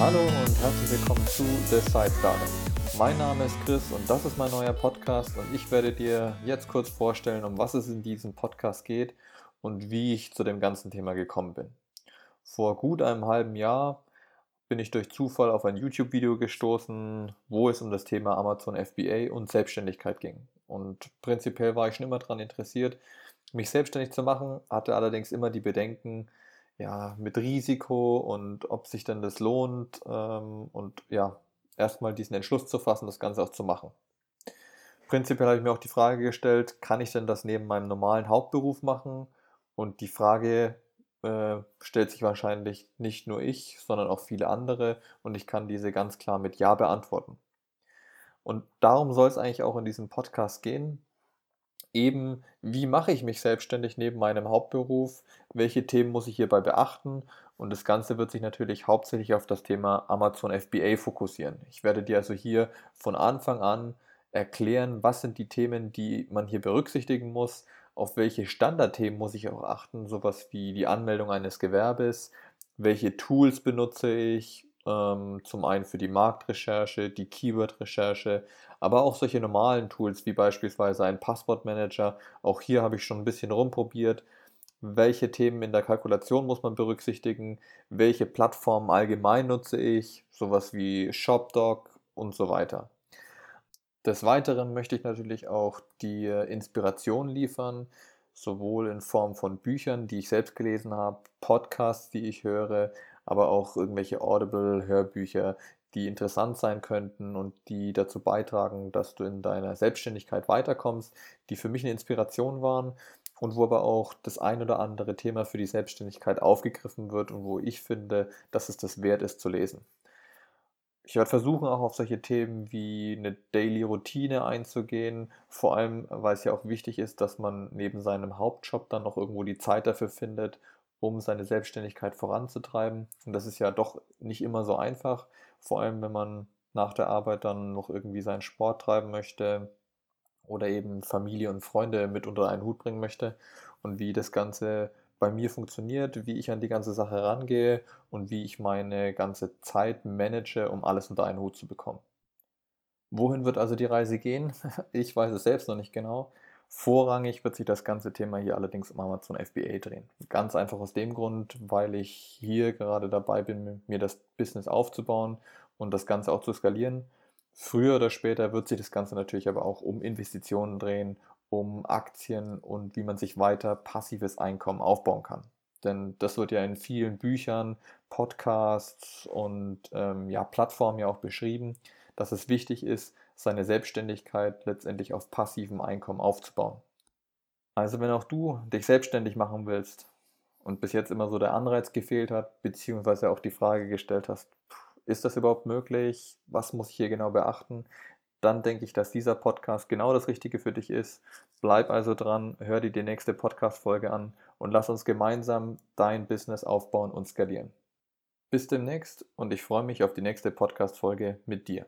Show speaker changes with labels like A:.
A: herzlich willkommen zu The Side Starter. Mein Name ist Chris und das ist mein neuer Podcast und ich werde dir jetzt kurz vorstellen, um was es in diesem Podcast geht und wie ich zu dem ganzen Thema gekommen bin. Vor gut einem halben Jahr bin ich durch Zufall auf ein YouTube-Video gestoßen, wo es um das Thema Amazon FBA und Selbstständigkeit ging. Und prinzipiell war ich schon immer daran interessiert, mich selbstständig zu machen, hatte allerdings immer die Bedenken, ja, mit Risiko und ob sich denn das lohnt ähm, und ja, erstmal diesen Entschluss zu fassen, das Ganze auch zu machen. Prinzipiell habe ich mir auch die Frage gestellt, kann ich denn das neben meinem normalen Hauptberuf machen? Und die Frage äh, stellt sich wahrscheinlich nicht nur ich, sondern auch viele andere und ich kann diese ganz klar mit Ja beantworten. Und darum soll es eigentlich auch in diesem Podcast gehen. Eben, wie mache ich mich selbstständig neben meinem Hauptberuf? Welche Themen muss ich hierbei beachten? Und das Ganze wird sich natürlich hauptsächlich auf das Thema Amazon FBA fokussieren. Ich werde dir also hier von Anfang an erklären, was sind die Themen, die man hier berücksichtigen muss, auf welche Standardthemen muss ich auch achten, sowas wie die Anmeldung eines Gewerbes, welche Tools benutze ich, ähm, zum einen für die Marktrecherche, die Keyword-Recherche, aber auch solche normalen Tools wie beispielsweise ein Passwortmanager. Auch hier habe ich schon ein bisschen rumprobiert. Welche Themen in der Kalkulation muss man berücksichtigen? Welche Plattformen allgemein nutze ich? Sowas wie ShopDoc und so weiter. Des Weiteren möchte ich natürlich auch die Inspiration liefern, sowohl in Form von Büchern, die ich selbst gelesen habe, Podcasts, die ich höre, aber auch irgendwelche Audible-Hörbücher, die interessant sein könnten und die dazu beitragen, dass du in deiner Selbstständigkeit weiterkommst, die für mich eine Inspiration waren und wo aber auch das ein oder andere Thema für die Selbstständigkeit aufgegriffen wird und wo ich finde, dass es das wert ist zu lesen. Ich werde versuchen, auch auf solche Themen wie eine Daily Routine einzugehen, vor allem, weil es ja auch wichtig ist, dass man neben seinem Hauptjob dann noch irgendwo die Zeit dafür findet, um seine Selbstständigkeit voranzutreiben. Und das ist ja doch nicht immer so einfach, vor allem wenn man nach der Arbeit dann noch irgendwie seinen Sport treiben möchte oder eben Familie und Freunde mit unter einen Hut bringen möchte und wie das Ganze bei mir funktioniert, wie ich an die ganze Sache rangehe und wie ich meine ganze Zeit manage, um alles unter einen Hut zu bekommen. Wohin wird also die Reise gehen? Ich weiß es selbst noch nicht genau. Vorrangig wird sich das ganze Thema hier allerdings um Amazon FBA drehen. Ganz einfach aus dem Grund, weil ich hier gerade dabei bin, mir das Business aufzubauen und das Ganze auch zu skalieren. Früher oder später wird sich das Ganze natürlich aber auch um Investitionen drehen, um Aktien und wie man sich weiter passives Einkommen aufbauen kann. Denn das wird ja in vielen Büchern, Podcasts und ähm, ja, Plattformen ja auch beschrieben, dass es wichtig ist, seine Selbstständigkeit letztendlich auf passivem Einkommen aufzubauen. Also wenn auch du dich selbstständig machen willst und bis jetzt immer so der Anreiz gefehlt hat, beziehungsweise auch die Frage gestellt hast, ist das überhaupt möglich? Was muss ich hier genau beachten? dann denke ich, dass dieser Podcast genau das Richtige für dich ist. Bleib also dran, hör dir die nächste Podcast-Folge an und lass uns gemeinsam dein Business aufbauen und skalieren. Bis demnächst und ich freue mich auf die nächste Podcast-Folge mit dir.